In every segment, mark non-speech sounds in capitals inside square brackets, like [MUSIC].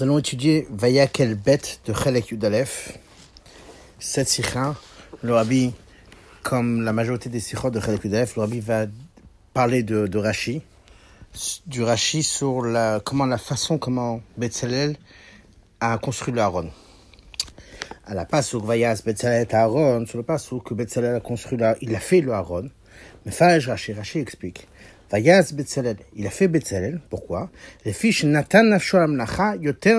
Nous allons étudier Vaya quelle bête de Chelek Yudalef. Cette sikha, le rabbi, comme la majorité des sikhot de Chelek Yudalef, le va parler de, de Rashi, du Rashi sur la, comment la façon comment Betzalel a construit le Aaron. À la où Vayas Betzalel est Aaron, sur le où que Betzalel a construit il a fait le Aaron. Mais Fage Rashi, Rashi explique. Vayas Betzalel. Il a fait Betzalel. Pourquoi Les fiches Nathan Yoter.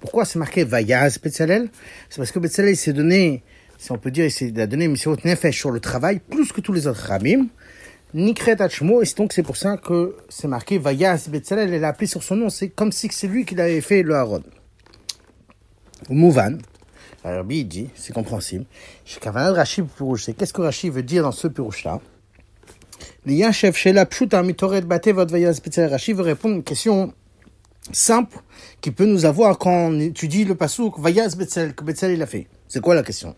Pourquoi c'est marqué Vayas Betzalel C'est parce que Betzalel s'est donné, si on peut dire, il s'est donné Mishirot Nefesh sur le travail, plus que tous les autres Ramim. Nikret Hachmo, et donc c'est pour ça que c'est marqué Vayas Betzalel, elle l'a appelé sur son nom, c'est comme si c'est lui qui l'avait fait le Aaron. Mouvan, alors il dit, c'est compréhensible, qu'est-ce que Rashi veut dire dans ce Purush-là Rashi veut répondre à une question simple qui peut nous avoir quand on étudie le pasouk Vayas Betzalel, que Betzalel a fait. C'est quoi la question?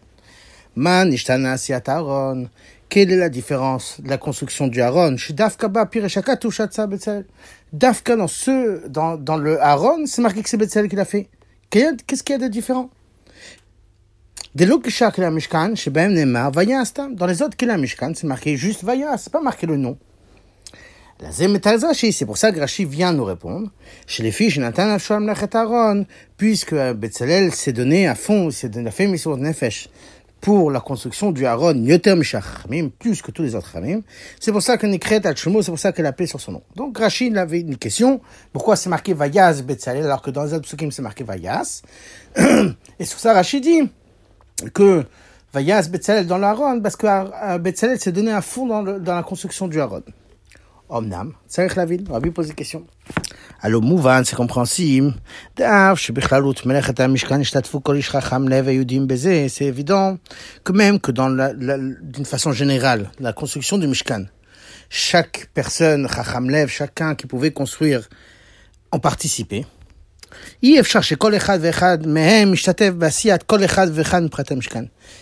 Man Ishtana Siat Aaron, quelle est la différence de la construction du Aaron Dafka Dafka dans ce, dans, dans le Aaron, c'est marqué que c'est Betzalel qui l'a fait. Qu'est-ce qu'il y a de différent? Dans les autres qu'il a Mishkan, c'est marqué juste Vaya, c'est pas marqué le nom. La Rashi, c'est pour ça que Rashi vient nous répondre. Chez les filles, Jonathan Afsham Aaron, puisque Betzalel s'est donné à fond, s'est donné, a fait de Nefesh pour la construction du Aaron, Yoter plus que tous les autres Ramim. C'est pour ça que Nikret Hachmo, c'est pour ça qu'elle appelé sur son nom. Donc Rachid avait une question, pourquoi c'est marqué Vayaz Betzalel, alors que dans les autres psukim c'est marqué Vayaz [CLEARS THROAT] Et sur ça Rachid dit que Vayaz Betzalel dans l'Aaron, parce que Betzalel s'est donné à fond dans, la construction du Aaron. Omnam, Tzarech la ville, Rabbi pose des questions. Alors, Mouvan, c'est compréhensible. C'est évident que même que dans la, la d'une façon générale, la construction du Mishkan, chaque personne, chacun qui pouvait construire, en participait.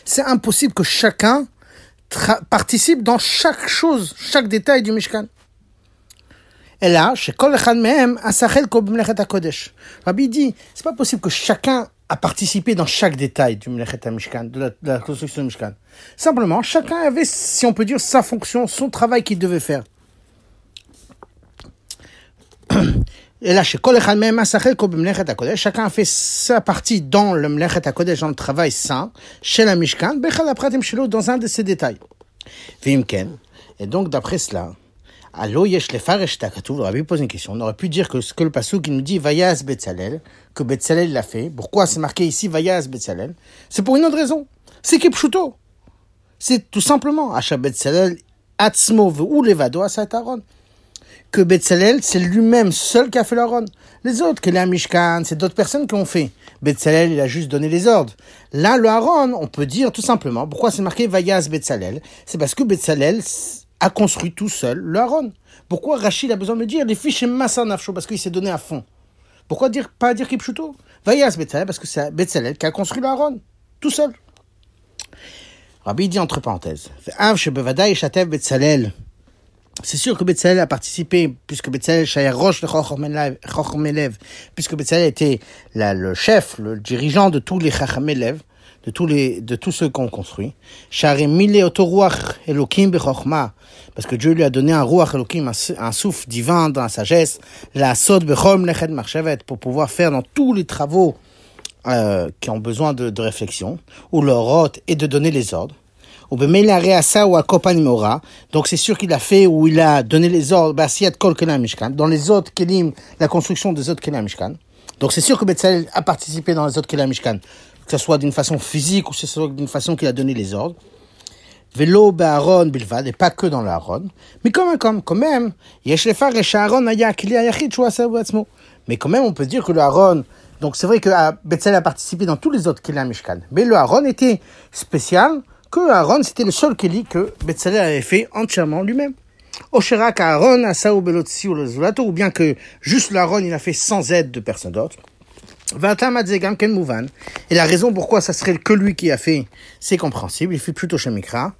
C'est impossible que chacun participe dans chaque chose, chaque détail du Mishkan. אלא שכל אחד מהם עשה חלקו במלאכת הקודש. רבי dit, c'est pas possible que chacun a participé dans chaque détail du Mlechet Mishkan, de la, de la construction du Mishkan. Simplement, chacun avait, si on peut dire, sa fonction, son travail qu'il devait faire. Et là, chez Kol Echad Mehem Asachel Ko B'Mlechet HaKodesh, chacun a fait sa partie dans le Mlechet HaKodesh, dans le travail saint, chez la Mishkan, dans un de ces détails. Vimken. Et donc, d'après cela, Allo yesh lefaresh takatuv, le rabbi pose une question. On aurait pu dire que ce que le qui nous dit Vayas Betzalel, que Betzalel l'a fait. Pourquoi c'est marqué ici Vayas Betzalel? C'est pour une autre raison. C'est Kipshuto. C'est tout simplement Asha Betzalel Atzmo ou Levado Asataron. Que Betzalel, c'est lui-même seul qui a fait l'Aaron. Les autres, que les Mishkan, c'est d'autres personnes qui ont fait. Betzalel, il a juste donné les ordres. Là, le Aaron, on peut dire tout simplement, pourquoi c'est marqué Vayas Betzalel C'est parce que Betzalel, a construit tout seul le. Pourquoi Rachid a besoin de dire les fiches Massa Nafsho Parce qu'il s'est donné à fond? Pourquoi dire, pas dire Kipchuto Vayas Betzalel, parce que c'est Betzalel qui a construit le tout seul. Rabbi dit entre parenthèses c'est sûr que Betzalel a participé, puisque Betzalel Roche le puisque était le chef, le dirigeant de tous les Chacham de tous les, de tous ceux qu'on construit. Parce que Dieu lui a donné un ruach Elohim, un souffle divin dans la sagesse, la sod leched pour pouvoir faire dans tous les travaux, euh, qui ont besoin de, réflexion, ou leur et de donner les ordres. Ou donc c'est sûr qu'il a fait ou il a donné les ordres, dans les autres kelim, la construction des autres kelim mishkan. Donc c'est sûr que Betzalel a participé dans les autres kelim mishkan que ce soit d'une façon physique ou que ce soit d'une façon qu'il a donné les ordres. Velo Aaron bilvad, et pas que dans l'Aaron. Mais quand même, quand, même, mais quand même, on peut dire que le donc c'est vrai que ah, Betzel a participé dans tous les autres Kili Mishkan. Mais le Aaron était spécial, que Aaron, c'était le seul Kili que Betzel avait fait entièrement lui-même. Osherak Aaron, Asaou Belotsi ou bien que juste l'Aaron, il a fait sans aide de personne d'autre. Et la raison pourquoi ça serait que lui qui a fait, c'est compréhensible. Il fait plutôt Shemikra.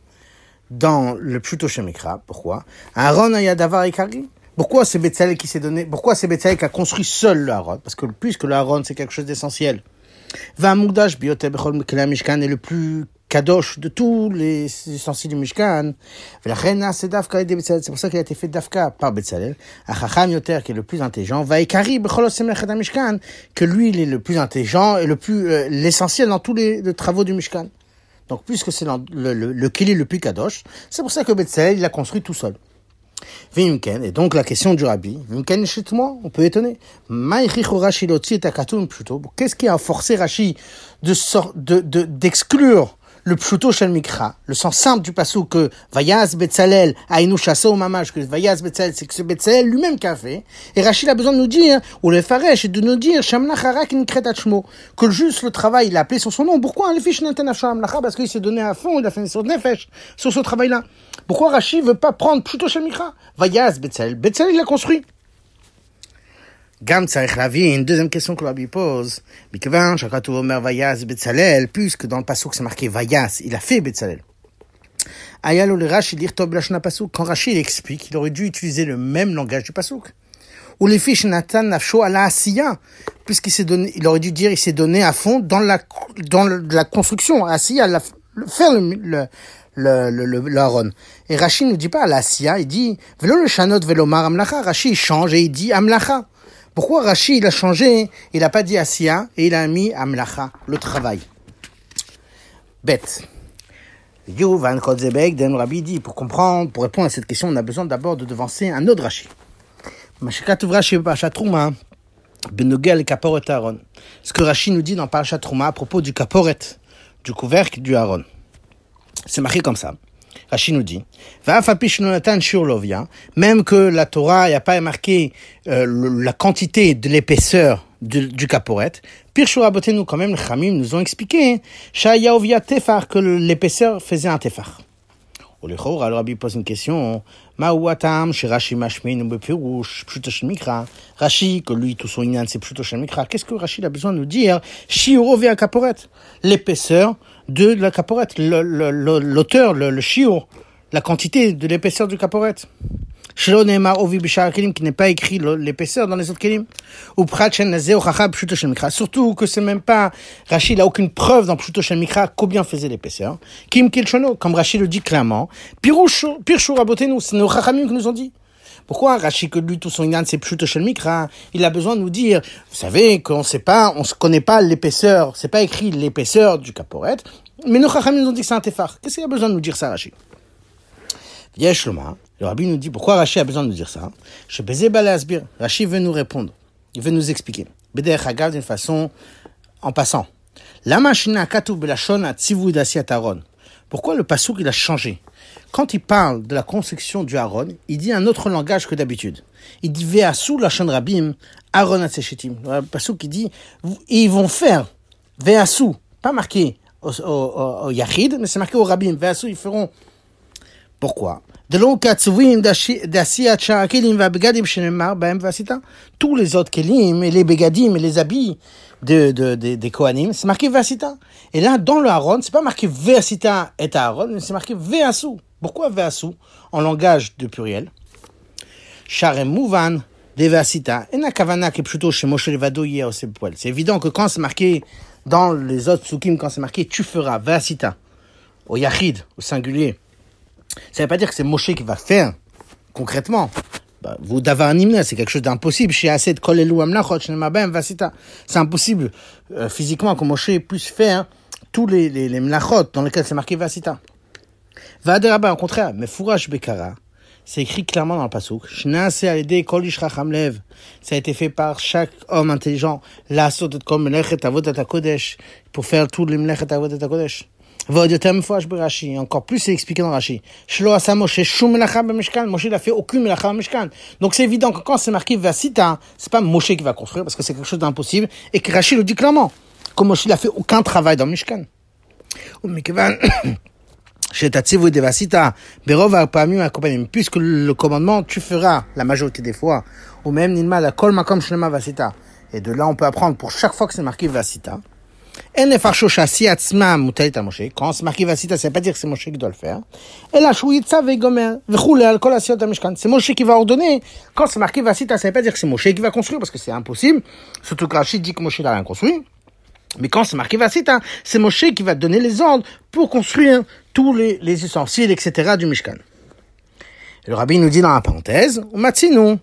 Dans le plutôt Shemikra. Pourquoi? Aaron Ayadavar Ikari. Pourquoi c'est Betzalel qui s'est donné, pourquoi c'est Betzalel qui a construit seul le Haron? Parce que puisque le Haron c'est quelque chose d'essentiel. Va Moudash Biote Bechol Mishkan est le plus kadosh de tous les ustensiles du Mishkan. C'est pour ça qu'il a été fait Dafka par Betzalel. Achacham Yoter, qui est le plus intelligent, va Bechol Mishkan, que lui, il est le plus intelligent et le plus, euh, l'essentiel dans tous les, travaux du Mishkan. Donc, puisque c'est le, le, le, le kili le plus kadosh, c'est pour ça que Betzalel, il l'a construit tout seul. Et donc la question du rabbi, on peut étonner. Qu'est-ce qui a forcé Rashi de de, de, d'exclure le pshuto shel mikra, le sens simple du passou que Vayaz Betzalel aïnou chasso au mamage, que Vayaz Betzalel, c'est que c'est Betzalel lui-même qui a fait. Et Rachid a besoin de nous dire, ou le faresh, et de nous dire, Shamnacharak in shmo, que juste le travail, il a appelé sur son nom. Pourquoi le fiche Shamnacha? Parce qu'il s'est donné à fond, il a fait sur nefesh, sur ce travail-là. Pourquoi Rachid veut pas prendre pshuto shel mikra? Vayaz Betzalel. Betzalel, il l'a construit. Gam une deuxième question que Rabbi pose, מכיוון שהכתוב אומר ויעש בצלאל, puisque dans le pasuk c'est marqué ויעש, il a fait בצלאל. היה לו לרש"י לכתוב בלשון הפסוק, quand Rashi il explique, il aurait dû utiliser le même langage du pasuk. Ou les fiches Nathan nafsho à la asiya, puisqu'il s'est donné, il aurait dû dire, il s'est donné à fond dans la, dans la construction, asiya, la, faire le, le, le, le, le, l'Aaron. Et Rashi ne dit pas la asiya, il dit, velo le shanot velomar amlacha, Rashi il change et il dit amlacha. Pourquoi Rashi, il a changé, il n'a pas dit Asiya, et il a mis Amlacha, le travail. Bête. Rabbi dit, pour comprendre, pour répondre à cette question, on a besoin d'abord de devancer un autre Rashi. Aaron. Ce que Rashi nous dit dans Parashat Trouma à propos du Kaporet, du couvercle du Aaron. C'est marqué comme ça. Rashi nous dit, même que la Torah n'a pas marqué euh, la quantité de l'épaisseur du, du caporet, beauté nous quand même, les Khamim nous ont expliqué tefar, que l'épaisseur faisait un tefar. Alors Rabbi pose une question, Rashi Rashi, que lui, tout son inyan, c'est plutôt Mikra. Qu'est-ce que Rashi a besoin de nous dire? Shiurovia caporet. L'épaisseur de la caporette, l'auteur, le, le, le la quantité de l'épaisseur du caporette. Qui n'est pas écrit l'épaisseur dans les autres kelim. Ou Surtout que c'est même pas, Rachid n'a aucune preuve dans Pshuto Shem Mikra combien faisait l'épaisseur. Kim Kilchono, comme Rachid le dit clairement. Pirchou nous c'est nos Chachamim qui nous ont dit. Pourquoi Rachid que lui tout son inan c'est Pshuto Shel Mikra Il a besoin de nous dire, vous savez qu'on sait pas, on se connaît pas l'épaisseur, c'est pas écrit l'épaisseur du caporet, mais nos Chachamim nous ont dit que c'est un tefar. Qu'est-ce qu'il a besoin de nous dire ça Rachid? Yeshloma, le rabbi nous dit pourquoi Rachid a besoin de nous dire ça. Balasbir. Rachid veut nous répondre. Il veut nous expliquer. Beder Hagav d'une façon en passant. La atzivu dasiat Aaron. Pourquoi le pasouk il a changé? Quand il parle de la construction du Aaron, il dit un autre langage que d'habitude. Il dit Veasu la rabim Aaron atseshetim. Parce qu'il dit ils vont faire Veasu, pas marqué au, au, au, Yachid, mais c'est marqué au Rabim. Veasu, ils feront. Pourquoi? Tous les autres kelim et les begadim et les habits de, de, de des Kohanim, c'est marqué Vasita. Et là, dans le Aaron, c'est pas marqué Vasita et Aaron, mais c'est marqué Veasu. Pourquoi Veasu en langage de pluriel? Sharem Mouvan de Vasita. Et Nakavana plutôt chez Moshe Levado hier C'est évident que quand c'est marqué dans les autres Sukim, quand c'est marqué tu feras Vasita au Yachid, au singulier, ça ne veut pas dire que c'est Moshe qui va faire concrètement. Bah, vous d'avoir un c'est quelque chose d'impossible. C'est impossible euh, physiquement que Moshe puisse faire tous les, les, les mlachot dans lesquels c'est marqué Vasita. Vaderaba, au contraire, mais Fourach Bekara, c'est écrit clairement dans le pasuk. Ça a été fait par chaque homme intelligent. Comme kodesh pour faire tous les mlechet avodat kodesh. Encore plus, c'est expliqué dans Rashi. Moshe n'a fait aucune melacha Mishkan. Donc c'est évident que quand c'est marqué Vasita, c'est pas Moshe qui va construire parce que c'est quelque chose d'impossible et que Rashi le dit clairement. Que Moshe n'a fait aucun travail dans Mishkan. [COUGHS] Puisque le commandement, tu feras la majorité des fois, ou même Nilma la vasita. Et de là, on peut apprendre pour chaque fois que c'est marqué vasita. Quand c'est marqué vasita, ça veut pas dire que c'est Moshe qui doit le faire. C'est Moshe qui va ordonner. Quand c'est marqué qui va construire parce que c'est impossible. Surtout que dit que Moshe n'a rien construit. Mais quand c'est marqué c'est Moshe qui va donner les ordres pour construire tous les, les ustensiles, etc. du Mishkan. Le rabbi nous dit dans la parenthèse, gvar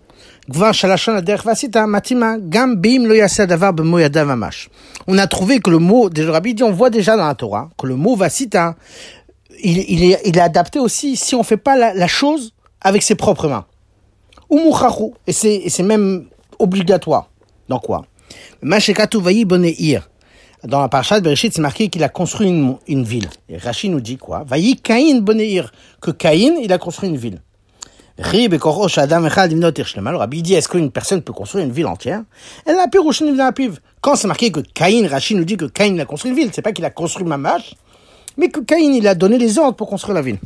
mamash. On a trouvé que le mot, le rabbi dit, on voit déjà dans la Torah, que le mot vasita, il, il, est, il est adapté aussi si on fait pas la, la chose avec ses propres mains. Ou et c'est, même obligatoire. Dans quoi? Dans la parasha de Bereshit, c'est marqué qu'il a construit une, une ville. Et Rachid nous dit quoi? Boneir. Que Caïn, il a construit une ville. Irshlemal. Rabbi dit est-ce qu'une personne peut construire une ville entière? Quand c'est marqué que Caïn, Rachid nous dit que Caïn a construit une ville, c'est pas qu'il a construit Mamash, mais que Caïn, il a donné les ordres pour construire la ville.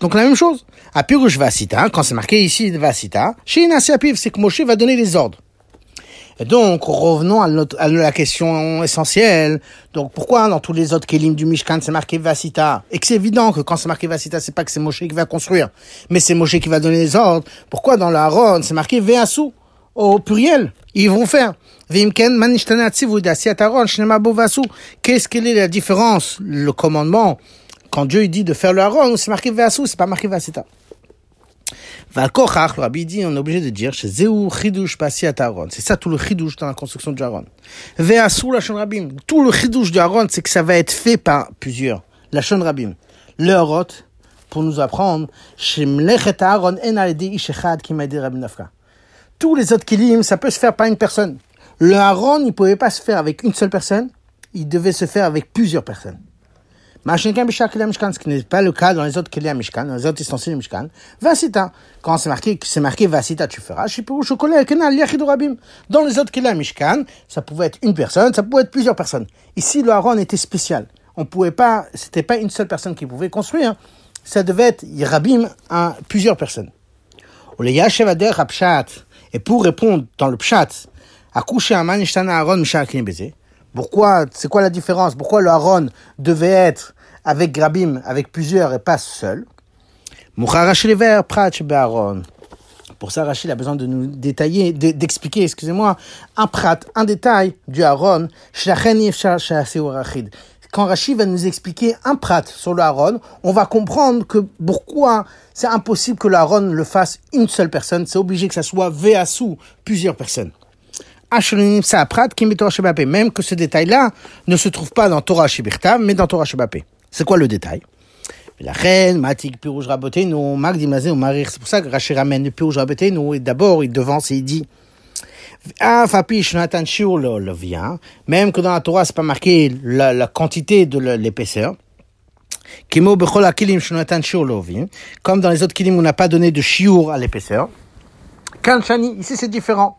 Donc la même chose. Apirouche Vasita, quand c'est marqué ici Vasita, chez Inasi Apiv, c'est que Moshe va donner les ordres. Et donc, revenons à, notre, à la question essentielle. Donc, pourquoi dans tous les autres kelim du Mishkan, c'est marqué Vasita? Et que c'est évident que quand c'est marqué Vasita, c'est pas que c'est Moshe qui va construire, mais c'est Moshe qui va donner les ordres. Pourquoi dans l'Aaron, c'est marqué Veasu? Au pluriel Ils vont faire. Aaron. Qu'est-ce quelle est la différence? Le commandement, quand Dieu dit de faire le Aaron, c'est marqué Veasu, c'est pas marqué Vasita. Valkochach, le rabbi dit, on est obligé de dire, chez Zéou Chidush Pasiat Aaron. C'est ça tout le Chidush dans la construction du Aaron. Ve'asur la Shon Rabim. Tout le Chidush du Aaron, c'est que ça va être fait par plusieurs. La Shon Rabim. Le Harot, pour nous apprendre, chez Mlechet Aaron en aledi ishechad qui m'a dit Rabbi Nafka. Tous les autres kilim, ça peut se faire par une personne. Le Aaron, il pouvait pas se faire avec une seule personne. Il devait se faire avec plusieurs personnes. Ce qui n'est pas le cas dans les autres Kelia Mishkan, dans les autres ustensiles Mishkan. Vasita. Quand c'est marqué, c'est marqué Vasita, tu feras. Dans les autres Kelia Mishkan, ça pouvait être une personne, ça pouvait être plusieurs personnes. Ici, le Aaron était spécial. On pouvait pas, c'était pas une seule personne qui pouvait construire. Ça devait être Rabim à plusieurs personnes. Et pour répondre dans le Pshat, un manishtana Aaron Mishak Baiser, pourquoi, c'est quoi la différence? Pourquoi le Aaron devait être avec Grabim, avec plusieurs et pas seul? Pour ça, Rachid a besoin de nous détailler, d'expliquer, excusez-moi, un prat, un détail du Aaron. Quand Rachid va nous expliquer un prat sur le Aaron, on va comprendre que pourquoi c'est impossible que le Aaron le fasse une seule personne. C'est obligé que ça soit Véassou, plusieurs personnes. Même que ce détail-là ne se trouve pas dans Torah Shibirta, mais dans Torah Shebapé. C'est quoi le détail? La reine, Matik, Pirouj Rabotenu, Magdimazé ou Marir. C'est pour ça que Rachid ramène le Pirouj Rabotenu et d'abord il devance et il dit ah, Fapish Nathan Shiur le vient, même que dans la Torah c'est pas marqué la, la quantité de l'épaisseur. Comme dans les autres kilim, on n'a pas donné de shiur à l'épaisseur. Kanchani, ici c'est différent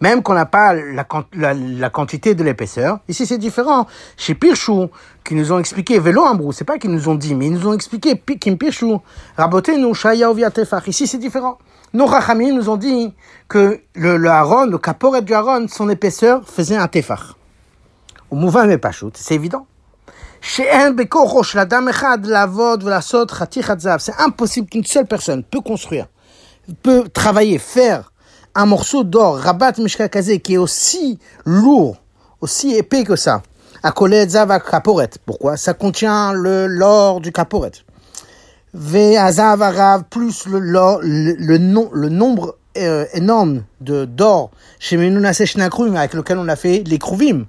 même qu'on n'a pas la, la, la, quantité de l'épaisseur. Ici, c'est différent. Chez Pirchou, qui nous ont expliqué, Vélo Ambrou, c'est pas qu'ils nous ont dit, mais ils nous ont expliqué, Kim Pirchou, Raboté nous, Shaya Tefach. Ici, c'est différent. Nos Rachamim nous ont dit que le, le Aaron, le caporet du Aaron, son épaisseur faisait un Tefach. Au mouvement mais pas c'est évident. C'est impossible qu'une seule personne peut construire, peut travailler, faire un morceau d'or, Rabat Mishkakaze, qui est aussi lourd, aussi épais que ça. Pourquoi? Ça contient l'or du Kaporet. Ve'azav Arav, plus le, le, le, le nombre euh, énorme de d'or chez Menunase avec lequel on a fait les Adam.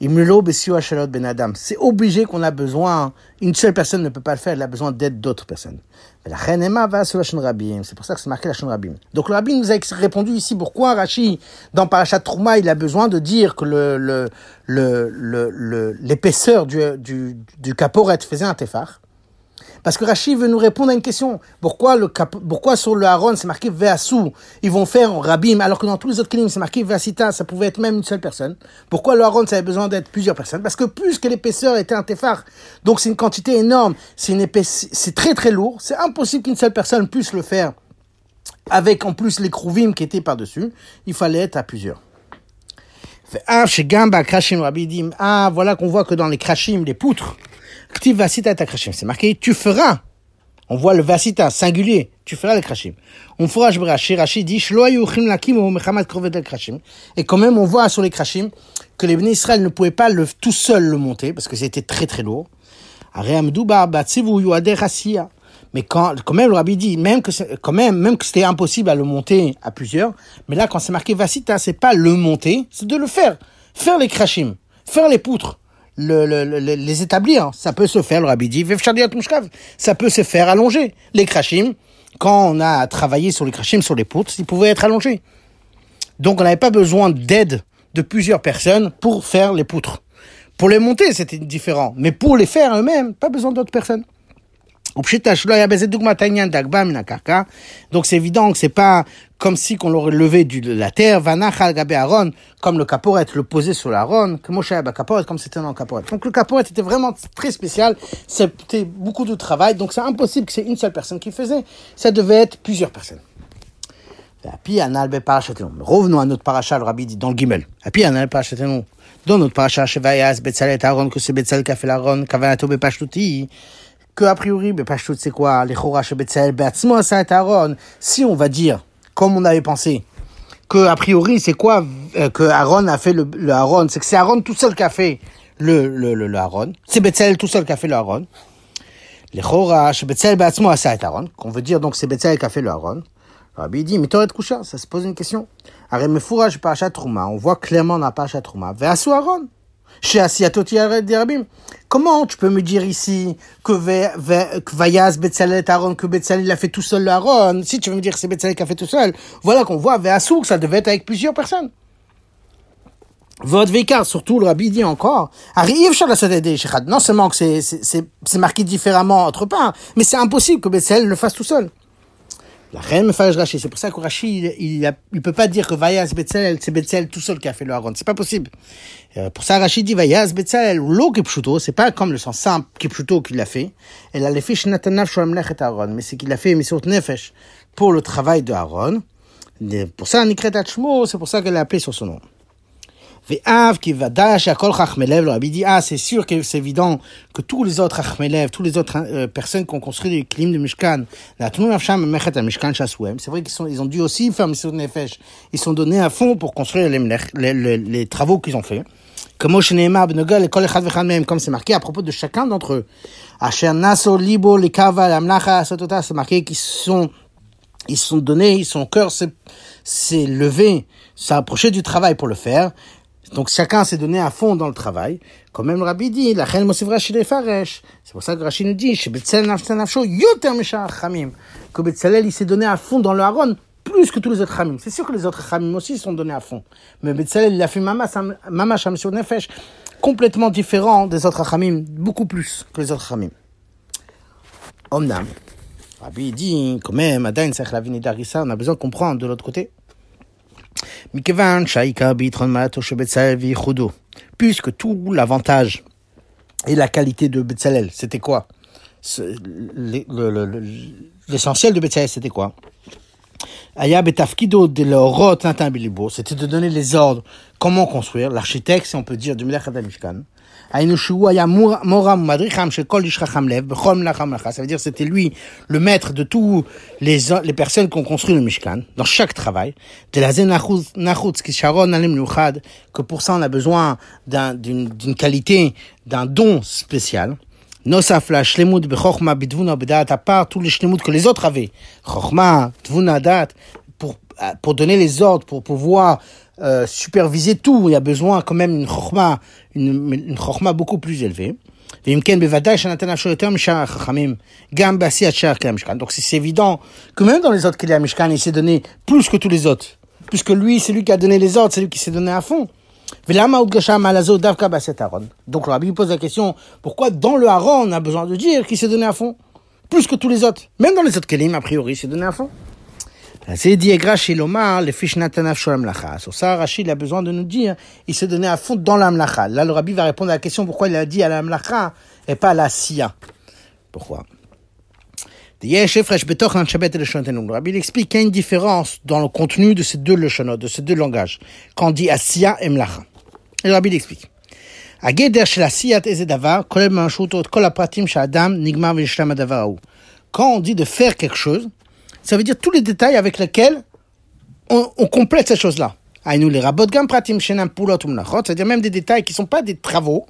C'est obligé qu'on a besoin, une seule personne ne peut pas le faire, elle a besoin d'aide d'autres personnes. C'est pour ça que c'est marqué la Rabim. Donc le Rabbi nous a répondu ici pourquoi Rashi, dans Parashat Trouma, il a besoin de dire que le, le, le, l'épaisseur du, du, du faisait un tefar? Parce que Rachid veut nous répondre à une question. Pourquoi, sur le Aaron c'est marqué Veasou Ils vont faire en Rabim, alors que dans tous les autres Kelim c'est marqué Veasita, ça pouvait être même une seule personne. Pourquoi le Aaron ça avait besoin d'être plusieurs personnes? Parce que plus que l'épaisseur était un tefar, donc c'est une quantité énorme, c'est très très lourd, c'est impossible qu'une seule personne puisse le faire. Avec en plus les Krouvim qui étaient par-dessus, il fallait être à plusieurs. Ah, chez Gamba, Krashim, Rabbi dit, ah, voilà qu'on voit que dans les Krashim, les poutres, Ktiv Vasita c'est marqué, tu feras. On voit le Vasita, singulier, tu feras les Krashim. On fera, je Rashi dit. Et quand même, on voit sur les Krashim que les bénis Israël ne pouvaient pas le, tout seul le monter, parce que c'était très très lourd. Mais quand, quand même, le rabbi dit, même que, quand même, même que c'était impossible à le monter à plusieurs, mais là, quand c'est marqué Vasita, c'est pas le monter, c'est de le faire. Faire les krashim, faire les poutres, le, le, les établir. Ça peut se faire, le rabbi dit, ça peut se faire allonger. Les krashim, quand on a travaillé sur les krashim, sur les poutres, ils pouvaient être allongés. Donc, on n'avait pas besoin d'aide de plusieurs personnes pour faire les poutres. Pour les monter, c'était différent. Mais pour les faire eux-mêmes, pas besoin d'autres personnes. Donc c'est évident que c'est pas comme si qu'on l'aurait levé de la terre, comme le caporet le posait sur l'Aaron, comme c'était dans le caporet. Donc le caporet était vraiment très spécial, c'était beaucoup de travail, donc c'est impossible que c'est une seule personne qui faisait, ça devait être plusieurs personnes. Revenons à notre paracha, le rabbi dit dans le Gimel. Dans notre paracha, que c'est Betzalel qui a fait Kavanato, Bepashtuti, que a priori, Bepashtut, c'est quoi Les Chorash, Betzalel, Beatzmo, ça Aaron. Si on va dire, comme on avait pensé, que a priori, c'est quoi euh, que Aaron a fait le, le Aaron C'est que c'est Aaron tout seul qui a fait le, le, le, Aaron. C'est Betzalel tout seul qui a fait le Aaron. Les Chorash, Betzalel, Beatzmo, ça Aaron. Qu'on veut dire donc c'est Betzalel qui a fait le Aaron. Rabbi dit, mais de coucha, ça se pose une question. Aremefuraj parashat Trouma, on voit clairement dans parashat Trouma, Ve'asu Aaron. Chez. Comment tu peux me dire ici que Vayaz Betzalel Aaron, que Betzalel a fait tout seul le Aaron Si tu veux me dire que c'est Betzalel qui a fait tout seul, voilà qu'on voit que ça devait être avec plusieurs personnes. Votre Vekar, surtout le Rabbi dit encore, non seulement que c'est marqué différemment autre part, mais c'est impossible que Betzalel le fasse tout seul. La reine me fait Rashi. C'est pour ça que Rashi, il, il, peut pas dire que Vayaz Betzalel, c'est Betzalel tout seul qui a fait le Aaron. C'est pas possible. Euh, pour ça, Rashi dit Vayaz Betzalel, l'eau Kipchuto, c'est pas comme le sens simple Kipchuto qu'il l'a fait. Elle a fait Shnatanav Sholam et Aaron. Mais c'est qu'il a fait Misot Nefesh pour le travail de Aaron. Pour ça, Nikret Hachmo, c'est pour ça qu'elle l'a appelé sur son nom. Ah, c'est sûr que c'est évident que tous les autres tous les autres euh, personnes qui ont construit les clims de Mishkan, c'est vrai qu'ils ils ont dû aussi faire Mishkan Nefesh. Ils sont donnés à fond pour construire les, les, les, les travaux qu'ils ont fait. Comme comme c'est marqué à propos de chacun d'entre eux. C'est marqué qu'ils sont, ils sont donnés, son cœur s'est levé, s'est approché du travail pour le faire. Donc chacun s'est donné à fond dans le travail. Comme même Rabbi dit, la reine Mosivra Faresh. C'est pour ça que Rachid nous dit. Que Betzalel, il s'est donné à fond dans le Haron, plus que tous les autres Chamim. C'est sûr que les autres Chamim aussi sont donnés à fond. Mais Betzalel, il a fait Mama Shamshur Nefesh, complètement différent des autres Chamim, beaucoup plus que les autres Chamim. Omnam. Rabbi dit, quand même, Adain, on a besoin de comprendre de l'autre côté. Puisque tout l'avantage et la qualité de Betzalel, c'était quoi? L'essentiel de Betzalel, c'était quoi? C'était de donner les ordres, comment construire, l'architecte, si on peut dire, du Melech. Ça veut dire c'était lui le maître de tous les, les personnes qui ont construit le Mishkan, dans chaque travail. Que pour ça on a besoin d'une qualité, d'un don spécial. Shlemut bechokma bidvuna bedat, à part tous les shlemut que les autres avaient. Chokma, dvuna dat, pour, pour donner les ordres, pour pouvoir euh, superviser tout, il y a besoin quand même d'une chorma, une, une beaucoup plus élevée. Donc c'est évident que même dans les autres qu'il Mishkan, il s'est donné plus que tous les autres. Puisque lui, c'est lui qui a donné les ordres, c'est lui qui s'est donné à fond. Donc le rabbi pose la question, pourquoi dans le Haron on a besoin de dire qu'il s'est donné à fond? Plus que tous les autres. Même dans les autres Kelim, a priori, il s'est donné à fond. C'est dit et le fish sur ça, Rachid a besoin de nous dire, il s'est donné à fond dans l'amlacha. Là, le rabbi va répondre à la question pourquoi il a dit à l'amlacha et pas à la sia. Pourquoi? Eh, le rabbi il explique qu'il y a une différence dans le contenu de ces deux lechonot, de ces deux langages, quand on dit Asiya et Mlacha. Le rabbi l'explique. Quand on dit de faire quelque chose, ça veut dire tous les détails avec lesquels on, complète ces choses-là. C'est-à-dire même des détails qui ne sont pas des travaux.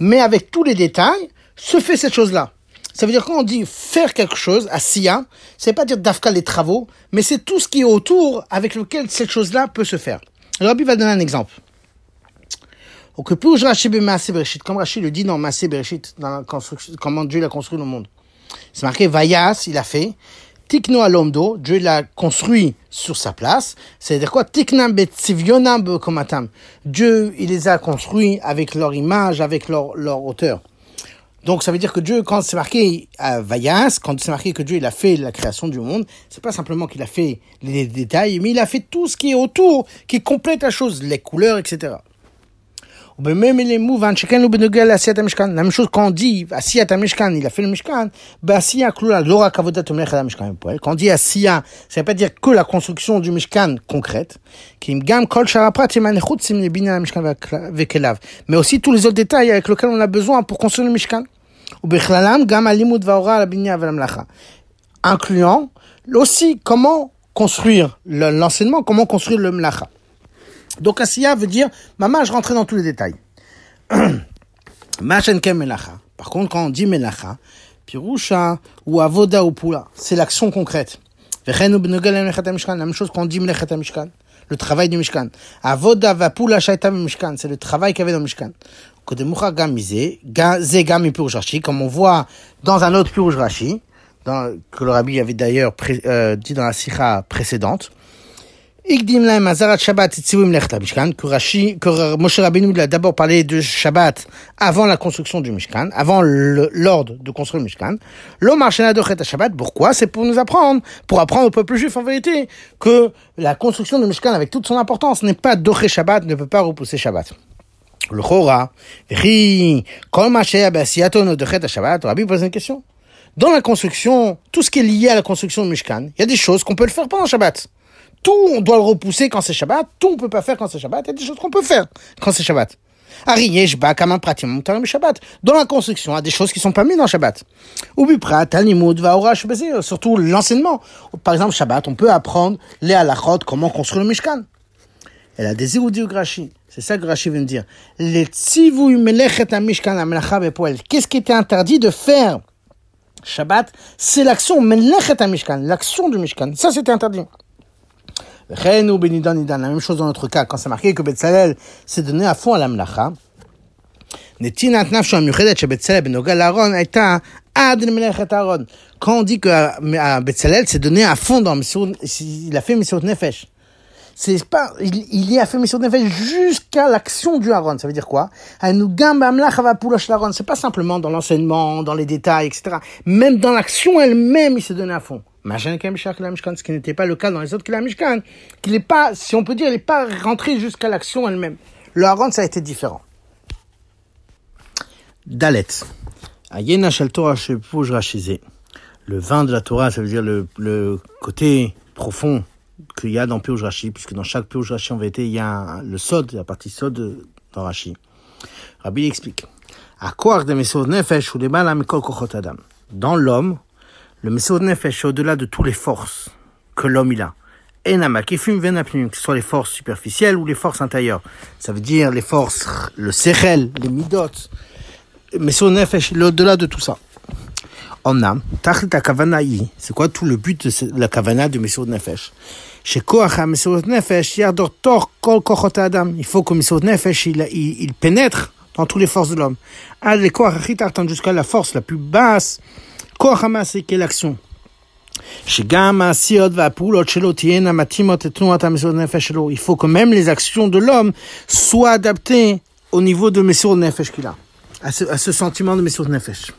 Mais avec tous les détails, se fait cette chose-là. Ça veut dire quand on dit faire quelque chose, asiya, c'est pas dire d'afka les travaux, mais c'est tout ce qui est autour avec lequel cette chose-là peut se faire. Le Rabbi va donner un exemple. Donc, comme Rashi le dit dans Maasé Bereshit, dans comment Dieu a construit le monde. C'est marqué Vayas, il a fait. Tikno alomdo, Dieu l'a construit sur sa place. C'est-à-dire quoi? Tiknam betzivionam komatam. Dieu, il les a construits avec leur image, avec leur, leur hauteur. Donc ça veut dire que Dieu, quand c'est marqué à Vayas, quand c'est marqué que Dieu il a fait la création du monde, c'est pas simplement qu'il a fait les détails, mais il a fait tout ce qui est autour, qui complète la chose, les couleurs, etc. La même chose quand on dit Asiyat Mishkan, il a fait le Mishkan, Asiya Kavodat Mishkan Quand on dit Asiya, ça veut pas dire que la construction du Mishkan concrète, mais aussi tous les autres détails avec lesquels on a besoin pour construire le Mishkan. Incluant aussi comment construire l'enseignement, comment construire le Mlacha. Donc Asiya veut dire, maman, je rentrais dans tous les détails. [CLEARS THROAT] Par contre, quand on dit melacha, pirusha ou avoda ou pula, c'est l'action concrète. La même chose quand on dit mishkan, le travail du mishkan. Avoda va pula shaita mishkan, c'est le travail qu'il y avait dans le mishkan. Comme on voit dans un autre pirush que le rabbi avait d'ailleurs euh, dit dans la sikha précédente. Ikdim laim azarat Shabbat Mishkan, que Rashi, que Moshe Rabbeinu a d'abord parlé de Shabbat avant la construction du Mishkan, avant l'ordre de construire le Mishkan. L'Omar Dochet Shabbat, pourquoi? C'est pour nous apprendre, pour apprendre au peuple juif en vérité, que la construction du Mishkan avec toute son importance n'est pas Doché Shabbat, ne peut pas repousser Shabbat. Le Chora, Ri, Kol Basiato Dochet Shabbat, Rabbi pose une question. Dans la construction, tout ce qui est lié à la construction du Mishkan, il y a des choses qu'on peut le faire pendant Shabbat. Tout, on doit le repousser quand c'est Shabbat. Tout, on peut pas faire quand c'est Shabbat. Il y a des choses qu'on peut faire quand c'est Shabbat. Shabbat. Dans la construction, il y a des choses qui sont pas mises dans Shabbat. Surtout l'enseignement. Par exemple, Shabbat, on peut apprendre les halachot, comment construire le Mishkan. Elle a des Grashi. C'est ça que Grashi vient de dire. Qu'est-ce qui était interdit de faire Shabbat? C'est l'action, l'action du Mishkan. Ça, c'était interdit. La même chose dans notre cas, quand c'est marqué que Betzalel s'est donné à fond à la mlacha. Quand on dit que Betzalel s'est donné à fond dans il a fait Messiot Nefesh. C'est pas, il, il y a fait Messiot Nefesh jusqu'à l'action du Aaron. Ça veut dire quoi? C'est pas simplement dans l'enseignement, dans les détails, etc. Même dans l'action elle-même, il s'est donné à fond ce qui n'était pas le cas dans les autres Mishkan, qu'il n'est pas, si on peut dire, il n'est pas rentré jusqu'à l'action elle-même. Le Haron, ça a été différent. Dalet. Le vin de la Torah, ça veut dire le, le côté profond qu'il y a dans Piouj Rashi, puisque dans chaque Piouj Rashi, en vérité, il y a le sod, la partie sod dans Rashi. Rabbi explique. Dans l'homme, le Messiot Nefesh est au-delà de toutes les forces que l'homme il a. Enama, que ce soit les forces superficielles ou les forces intérieures. Ça veut dire les forces, le Sechel, les Midot. Messiot Nefesh, au-delà de tout ça. Omnam, Tachlit Kavanaï, c'est quoi tout le but de la Kavana du Messiot Nefesh? Il faut que Messiot Nefesh, il, il, il pénètre dans toutes les forces de l'homme. Jusqu'à la force la plus basse c'est quelle action il faut que même les actions de l'homme soient adaptées au niveau de Messur Nefesh qu'il a, à ce, sentiment de Nefesh.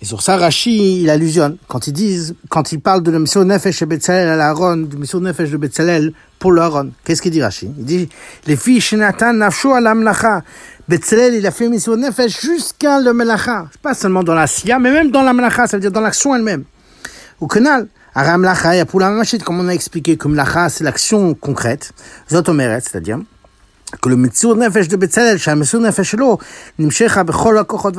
Et sur ça, Rashi, il allusionne. Quand ils disent, de Nefesh Betzalel à Nefesh de Betzalel pour l'Aaron, qu'est-ce qu'il dit Rashi? Il dit, les filles Betzalel, il a fait Missou Nefesh jusqu'à le Melacha. Pas seulement dans la Sia, mais même dans la Melacha, ça veut dire dans l'action elle-même. Au canal, Aram Lacha, Yapoula Rachid, comme on a expliqué, comme Lacha, c'est l'action concrète. Zotomeret, c'est-à-dire que le Mitsur Nefesh de Betzalel, Shamessur Nefesh lo, Nimshecha Bechol Akochot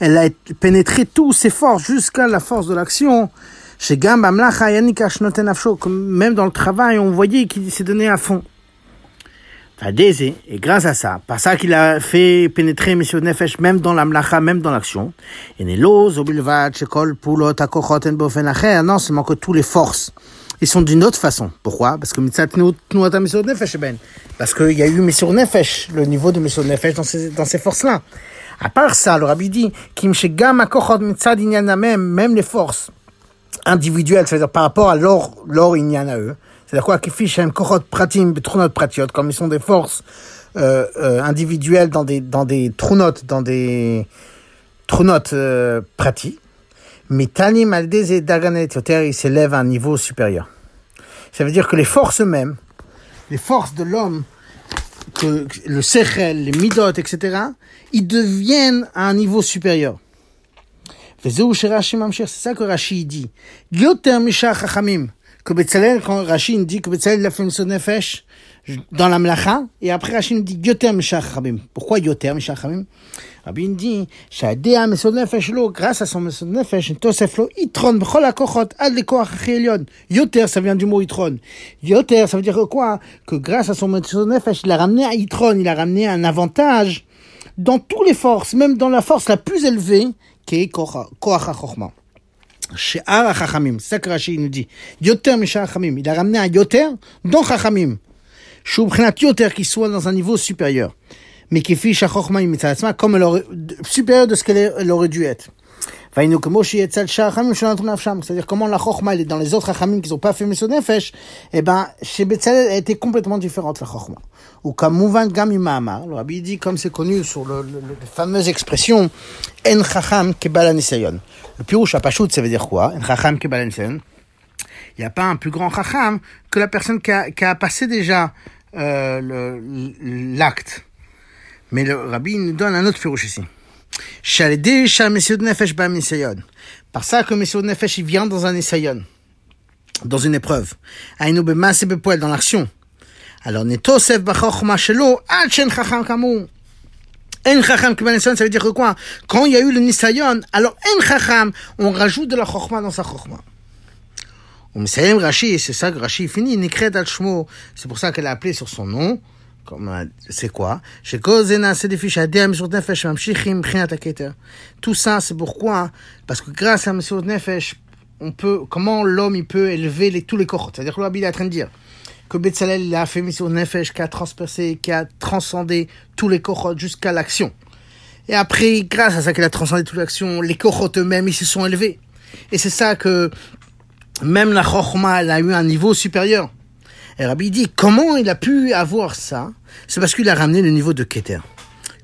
elle a pénétré tous ses forces jusqu'à la force de l'action. Chez Gamba Mlacha, Yannick Ashnoten Afsho, même dans le travail, on voyait qu'il s'est donné à fond et grâce à ça, par ça qu'il a fait pénétrer M. Nefesh, même dans la mlacha, même dans l'action, et Acher, non seulement que tous les forces, ils sont d'une autre façon. Pourquoi? Parce que. Nefesh, ben. Parce qu'il y a eu M. Nefesh, le niveau de M. Nefesh dans ces, forces-là. À part ça, le rabbi dit, même, les forces individuelles, c'est-à-dire par rapport à leur, leur Inyan à eux, c'est-à-dire quoi Qui fiche kohot pratim trunot pratiot, comme ils sont des forces euh, euh, individuelles dans des dans des trunotes, dans des trunotes euh, prati. Mais tanim al et daganet yoter, ils s'élèvent à un niveau supérieur. Ça veut dire que les forces mêmes, les forces de l'homme, que le sechel, les midot, etc., ils deviennent à un niveau supérieur. C'est ça que Rashi dit que Betzalel, quand Rachid dit que Betzalel l'a fait une dans la mlacha, et après Rachid dit Yotem Shachabim. Pourquoi Yotem Shachabim dit grâce à son itron, Yoter, ça vient du mot itron. Yoter, ça veut dire quoi? Que grâce à son nefesh, il a ramené à il a ramené un avantage dans toutes les forces, même dans la force la plus élevée, qui est ha She'ar Chachamim, c'est ça que Rashi nous dit. Yoter Mishar Chachamim. Il a ramené un Yoter dans Chachamim. Shubchinat Yoter qui soit dans un niveau supérieur. Mais qui fiche à comme elle aurait, supérieur de ce qu'elle aurait dû être. C'est-à-dire comment la Chochma est dans les autres Chachamim qui n'ont pas fait Meso Nefesh, eh ben, chez Betzalel, elle était complètement différente, la Chochma. Ou comme Mouvan Gam le Rabbi dit, comme c'est connu sur le, le, la fameuse expression, En Chacham Kebal Nisayon. Le Pirouche Apashut, ça veut dire quoi? En Chacham Kebal Nisayon. Il n'y a pas un plus grand Chacham que la personne qui a, qui a passé déjà euh, l'acte. Mais le Rabbi nous donne un autre Pirouche ici. Par ça que Messieurs de Nefesh, il vient dans un essayon, dans une épreuve. dans l'action. Alors, Netosef Bachorma Shelo, Achen Chacham Kamou. En Chacham Kibaneson, ça veut dire quoi? Quand il y a eu le Nisayon, alors En Chacham, on rajoute de la Chorma dans sa Chorma. On Rashi, c'est ça que Rashi finit, Nikred al C'est pour ça qu'elle a appelé sur son nom c'est quoi Tout ça, c'est pourquoi Parce que grâce à Messieurs Nefesh, on peut, comment l'homme il peut élever les, tous les corps C'est-à-dire que l'Abid est en train de dire que Betzalel a fait Messieurs Nefesh qui a transpercé, qui a transcendé tous les corps jusqu'à l'action. Et après, grâce à ça qu'il a transcendé toute l'action, les corps eux-mêmes, ils se sont élevés. Et c'est ça que même la Chochma, elle a eu un niveau supérieur. Et Rabbi dit, comment il a pu avoir ça? C'est parce qu'il a ramené le niveau de Keter.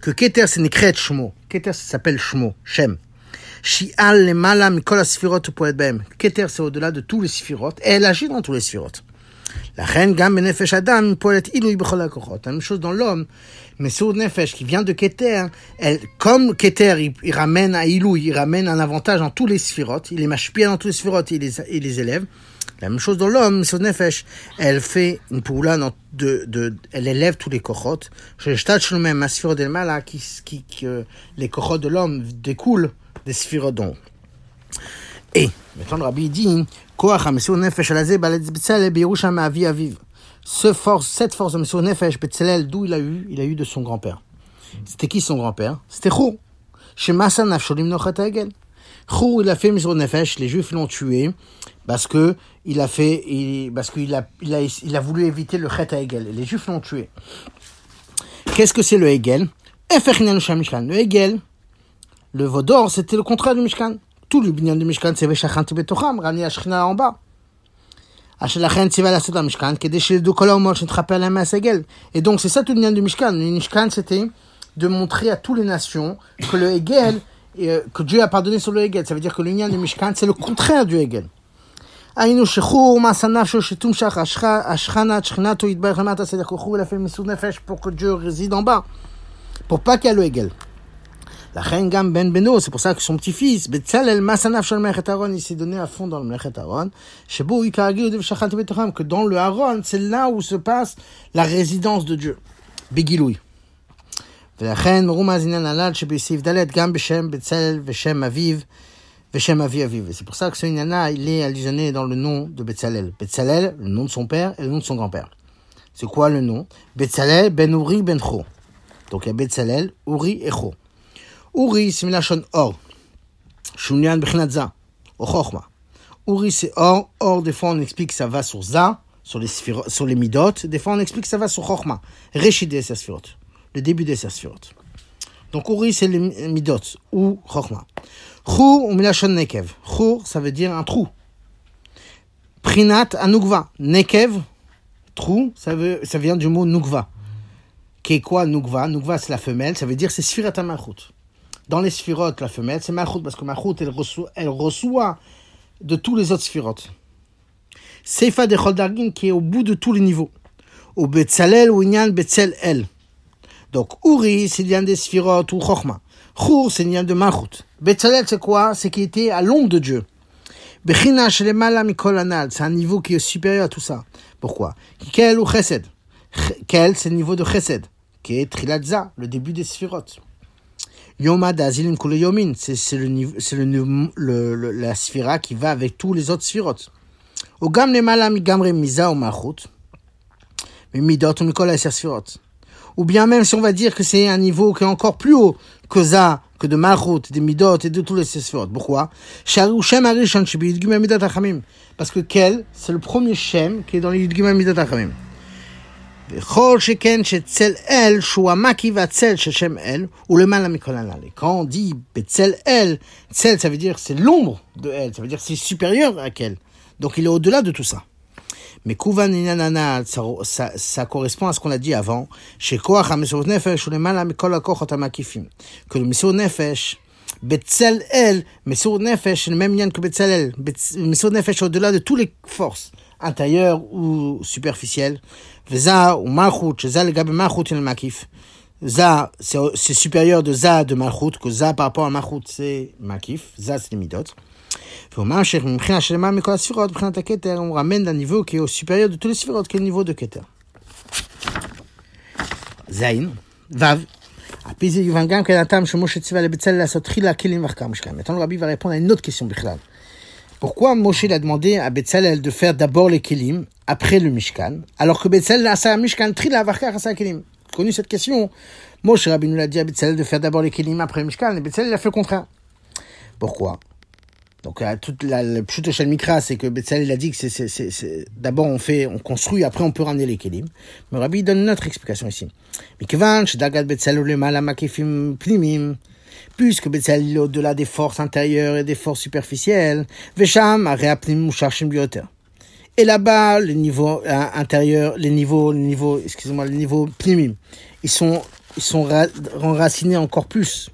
Que Keter, c'est Nekret Shmo. Keter, ça s'appelle Shmo, Shem. Shi'al le malam mikol sfirot poet bem. Keter, c'est au-delà de tous les sphirot. Et elle agit dans tous les sphirot. La reine gam benefesh adam poet akochot. La même chose dans l'homme. Mais sur nefesh qui vient de Keter, elle, comme Keter, il, ramène à il ramène un avantage en tous les sphirot. Il est machpia dans tous les sphirot, il les, il les élève. La même chose dans l'homme, son nefesh, elle fait une poula de, de, elle élève tous les kochot. Je même, ma sphère del mal, qui, qui, que les kochot de l'homme découlent des sphères d'on. Et, maintenant le rabbi dit, koach ha-mesur nefesh alazé baletz betzalel biyerushalem avi aviv. Ce force, cette force de mesur nefesh betzalel, d'où il a eu? Il a eu de son grand-père. C'était qui son grand-père? C'était Chou. Chez Massa Nafsholim Nochat. Chou, il a fait Misro Nefesh, les Juifs l'ont tué parce que il a fait, il, parce qu'il a, il a, il a voulu éviter le Chet à Hegel. Les Juifs l'ont tué. Qu'est-ce que c'est le Hegel? Le Hegel, le Vaudor, c'était le contrat du Mishkan. Tout le binyan du Mishkan, c'est Veshachanti Betocham, ramener Ashkina en bas. Et donc c'est ça tout le lien du Mishkan. Le Mishkan c'était de montrer à toutes les nations que le Hegel euh, que Dieu a pardonné sur le Hegel. Ça veut dire que l'union du Mishkan, c'est le contraire du Hegel. C'est-à-dire que a fait le nefesh pour que Dieu réside en bas, pour pas qu'il y ait le Hegel. La Gam Ben Beno, c'est pour ça que son petit-fils, Betzalel Masanaf Shal Mechet Aaron, il s'est donné à fond dans le Mechet Aaron. Que dans le Aaron, c'est là où se passe la résidence de Dieu. Begiloui. ולכן מרומז עניין הנ"ל שבסעיף ד' גם בשם בצלאל ושם אביו ושם אבי אביו. Et c'est pour ça que ce Inanna, il est allusionné dans le nom de Betzalel. Betzalel, le nom de son père et le nom de son grand-père. C'est quoi le nom Betzalel ben Uri ben Cho. Donc il y a Betzalel, Uri et Cho. Uri, c'est Milachon Or. Shunyan Bechinat Za. Au Chochma. Uri, c'est Or. Or, des fois, on explique que ça va sur Za, sur les, sphiro- sur les Midot. Des fois, on explique que ça va sur Chochma. Réchid des Sphirot. Le début des Sphirot. Donc, Uri, c'est les Midot, ou Chochma. Chour, ou Milachon Nekev. Chour, ça veut dire un trou. Prinat, Anugva. Nekev, trou, ça, veut, ça vient du mot Nugva. Qui est quoi Nugva Nugva, c'est la femelle, ça veut dire c'est Sfirat Malchut. Dans les Sphirot, la femelle, c'est Malchut, parce que Malchut, elle reçoit, elle reçoit de tous les autres Sphirot. Seifa de Choldargin, qui est au bout de tous les niveaux. Ou Betzalel, ou Inyan Betzel El. Donc, Uri, c'est l'Inyan des Sphirot, ou Chochma. Chour, c'est l'Inyan de Malchut. Betzalel, c'est quoi? C'est qui était à l'ombre de Dieu. Bechina c'est un niveau qui est supérieur à tout ça. Pourquoi? Kel ou Chesed? Ch- Kel, c'est le niveau de Chesed, qui est Trilatza, le début des Sphirot. Yoma Dazilim Yomin, c'est le le, le, le- la Sphira qui va avec tous les autres Sphirot. Ogam Lemala Migamre Miza ou Malchut, mais Midot ou Mikol Sphirot ou bien même si on va dire que c'est un niveau qui est encore plus haut que ça, que de Malchut, des Midot et de tous les Sesfot. Pourquoi? Parce que quel? C'est le premier Shem qui est dans les Yudgim Midot Achamim. Quand on dit Betzel El, Tzel ça veut dire c'est l'ombre de El, ça veut dire c'est supérieur à quel. Donc il est au-delà de tout ça. Mais Kuvan Inanana, ça, ça, ça correspond à ce qu'on a dit avant. Chez Koach, Amesur Nefesh, ou le mal Amikol Akochot Amakifim. Que le Mesur Nefesh, Betzalel, Mesur Nefesh, c'est le même lien que Betzalel. Mesur Nefesh, au-delà de toutes les forces intérieures ou superficielles. Veza ou Malchut, Zah le Gab Malchut et Makif. Za, c'est supérieur de Za de Malchut, que Za par rapport à Malchut, c'est Makif. Za, c'est les midotes. On ramène d'un niveau qui est au supérieur de tous les sphirotes, qui est le niveau de Keter. Zain, Vav. Maintenant, le rabbi va répondre à une autre question. Pourquoi Moshe a demandé à Betzalel de faire d'abord les Kelim, après le Mishkan, alors que Betzalel a sa Mishkan, tri la sa Kelim Connu cette question Moshe Rabbi nous l'a dit à Betzalel de faire d'abord les Kelim, après le Mishkan, et Betzalel a fait le contraire. Pourquoi? Donc à toute la, le pshuto shel mikra, c'est que Betzalel il a dit que c'est, c'est, c'est, c'est d'abord on fait, on construit, après on peut ramener les kelim. Mais Rabbi donne notre explication ici. Puisque Betzalel est au-delà des forces intérieures et des forces superficielles, vesham Et là-bas, le niveau euh, intérieur, les niveaux, les niveaux, excusez-moi, les niveaux plimim, ils sont, ils sont enracinés encore plus.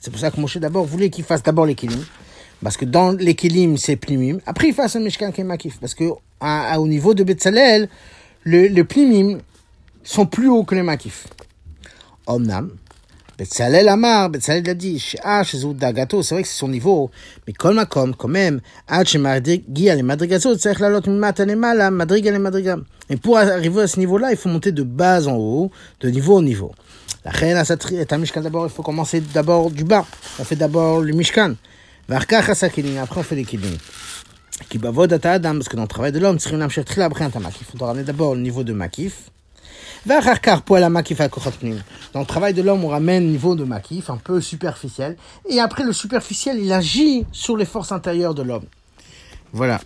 C'est pour ça que Moshe d'abord voulait qu'il fasse d'abord les. Parce que dans les c'est plimim. Après, il fasse un mishkan qui est makif. Parce que à- à- au niveau de Betzalel, le, les plimim sont plus hauts que les makif. Omnam, Betzalel Amar, Betzalel l'a dit, Dagato, c'est vrai que c'est son niveau, mais Kol Makom, quand même, Et pour arriver à ce niveau-là, il faut monter de bas en haut, de niveau en niveau. La reine a à est un Mishkan d'abord, il faut commencer d'abord du bas. On fait d'abord le Mishkan. Après, on fait les Kidin. Qui bavod adam, parce que dans le travail de l'homme, il faut ramener d'abord le niveau de Makif. Dans le travail de l'homme, on ramène niveau de makif, un peu superficiel. Et après, le superficiel, il agit sur les forces intérieures de l'homme. Voilà.